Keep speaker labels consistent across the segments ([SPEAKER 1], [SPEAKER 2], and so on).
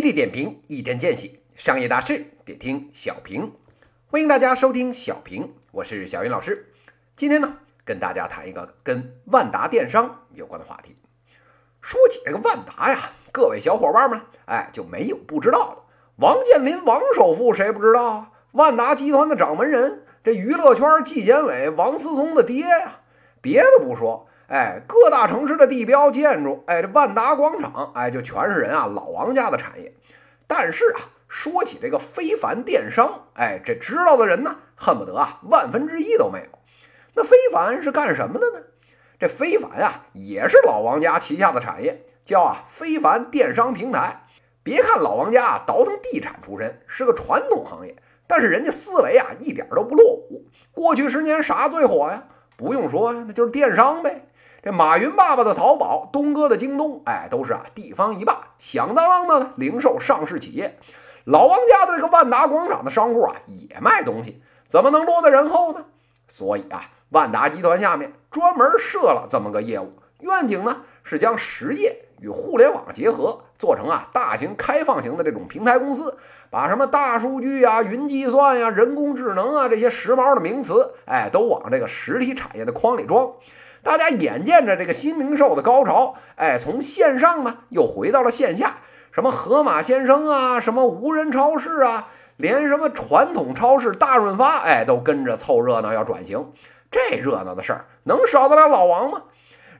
[SPEAKER 1] 犀利点评，一针见血，商业大事得听小平。欢迎大家收听小平，我是小云老师。今天呢，跟大家谈一个跟万达电商有关的话题。说起这个万达呀，各位小伙伴们，哎，就没有不知道的。王健林，王首富，谁不知道啊？万达集团的掌门人，这娱乐圈纪检委王思聪的爹呀。别的不说。哎，各大城市的地标建筑，哎，这万达广场，哎，就全是人啊，老王家的产业。但是啊，说起这个非凡电商，哎，这知道的人呢，恨不得啊万分之一都没有。那非凡是干什么的呢？这非凡啊，也是老王家旗下的产业，叫啊非凡电商平台。别看老王家啊倒腾地产出身，是个传统行业，但是人家思维啊一点都不落伍。过去十年啥最火呀？不用说呀，那就是电商呗。这马云爸爸的淘宝，东哥的京东，哎，都是啊地方一霸，响当当的零售上市企业。老王家的这个万达广场的商户啊，也卖东西，怎么能落在人后呢？所以啊，万达集团下面专门设了这么个业务，愿景呢是将实业与互联网结合，做成啊大型开放型的这种平台公司，把什么大数据啊、云计算呀、人工智能啊这些时髦的名词，哎，都往这个实体产业的筐里装。大家眼见着这个新零售的高潮，哎，从线上呢又回到了线下，什么盒马鲜生啊，什么无人超市啊，连什么传统超市大润发，哎，都跟着凑热闹要转型。这热闹的事儿能少得了老王吗？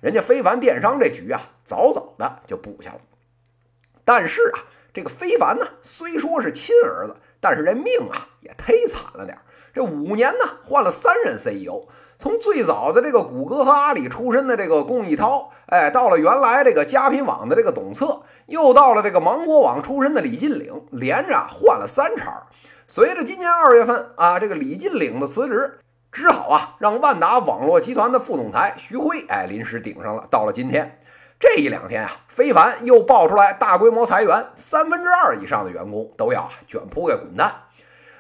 [SPEAKER 1] 人家非凡电商这局啊，早早的就布下了。但是啊，这个非凡呢，虽说是亲儿子，但是这命啊也忒惨了点儿。这五年呢，换了三任 CEO。从最早的这个谷歌和阿里出身的这个龚一涛，哎，到了原来这个佳品网的这个董策，又到了这个芒果网出身的李进领，连着换了三茬。随着今年二月份啊，这个李进领的辞职，只好啊让万达网络集团的副总裁徐辉，哎，临时顶上了。到了今天这一两天啊，非凡又爆出来大规模裁员，三分之二以上的员工都要卷铺盖滚蛋。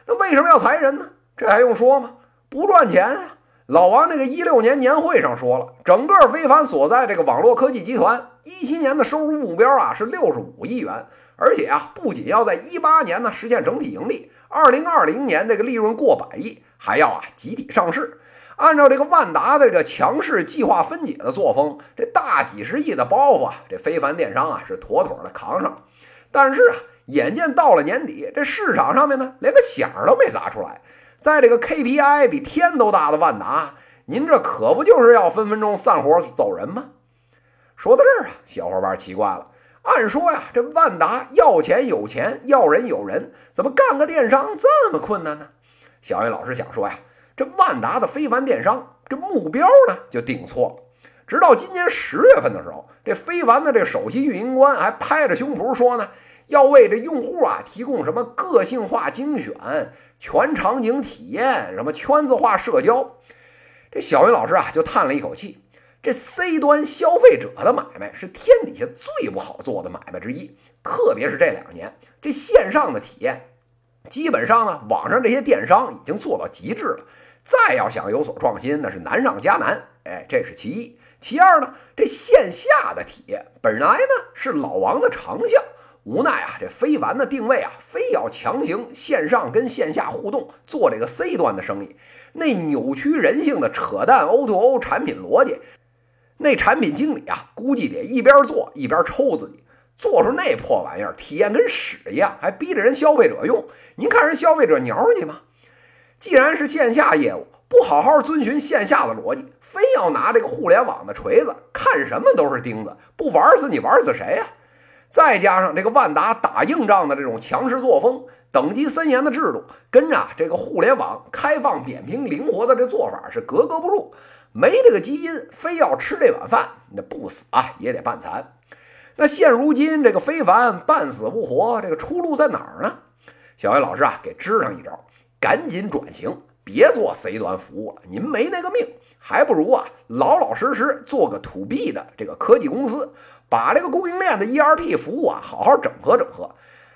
[SPEAKER 1] 那为什么要裁人呢？这还用说吗？不赚钱啊！老王这个一六年年会上说了，整个非凡所在这个网络科技集团一七年的收入目标啊是六十五亿元，而且啊不仅要在一八年呢实现整体盈利，二零二零年这个利润过百亿，还要啊集体上市。按照这个万达的这个强势计划分解的作风，这大几十亿的包袱啊，这非凡电商啊是妥妥的扛上。但是啊，眼见到了年底，这市场上面呢连个响儿都没砸出来。在这个 KPI 比天都大的万达，您这可不就是要分分钟散伙走人吗？说到这儿啊，小伙伴奇怪了。按说呀，这万达要钱有钱，要人有人，怎么干个电商这么困难呢？小云老师想说呀，这万达的非凡电商这目标呢就定错了。直到今年十月份的时候，这非凡的这首席运营官还拍着胸脯说呢。要为这用户啊提供什么个性化精选、全场景体验、什么圈子化社交，这小云老师啊就叹了一口气。这 C 端消费者的买卖是天底下最不好做的买卖之一，特别是这两年，这线上的体验，基本上呢，网上这些电商已经做到极致了。再要想有所创新，那是难上加难。哎，这是其一。其二呢，这线下的体验本来呢是老王的长项。无奈啊，这非凡的定位啊，非要强行线上跟线下互动，做这个 C 端的生意，那扭曲人性的扯淡 O2O 产品逻辑，那产品经理啊，估计得一边做一边抽自己，做出那破玩意儿，体验跟屎一样，还逼着人消费者用，您看人消费者鸟你吗？既然是线下业务，不好好遵循线下的逻辑，非要拿这个互联网的锤子，看什么都是钉子，不玩死你玩死谁呀？再加上这个万达打硬仗的这种强势作风、等级森严的制度，跟着这个互联网开放、扁平、灵活的这做法是格格不入。没这个基因，非要吃这碗饭，那不死啊也得半残。那现如今这个非凡半死不活，这个出路在哪儿呢？小魏老师啊，给支上一招，赶紧转型，别做 C 端服务了，您没那个命。还不如啊，老老实实做个 To B 的这个科技公司，把这个供应链的 ERP 服务啊好好整合整合，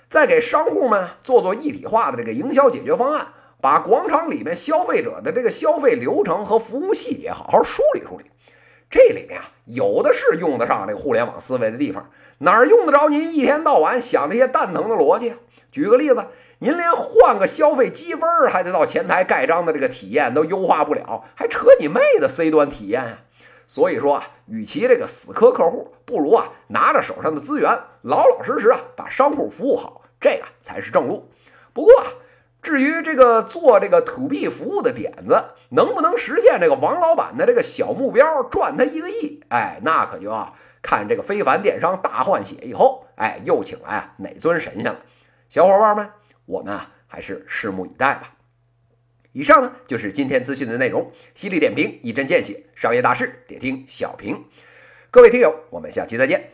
[SPEAKER 1] 再给商户们做做一体化的这个营销解决方案，把广场里面消费者的这个消费流程和服务细节好好梳理梳理。这里面啊，有的是用得上这个互联网思维的地方，哪儿用得着您一天到晚想这些蛋疼的逻辑？举个例子，您连换个消费积分还得到前台盖章的这个体验都优化不了，还扯你妹的 C 端体验啊！所以说啊，与其这个死磕客户，不如啊拿着手上的资源，老老实实啊把商户服务好，这个才是正路。不过啊，至于这个做这个 to B 服务的点子，能不能实现这个王老板的这个小目标，赚他一个亿？哎，那可就要看这个非凡电商大换血以后，哎，又请来啊哪尊神仙了？小伙伴们，我们啊还是拭目以待吧。以上呢就是今天资讯的内容，犀利点评，一针见血，商业大事点听小平。各位听友，我们下期再见。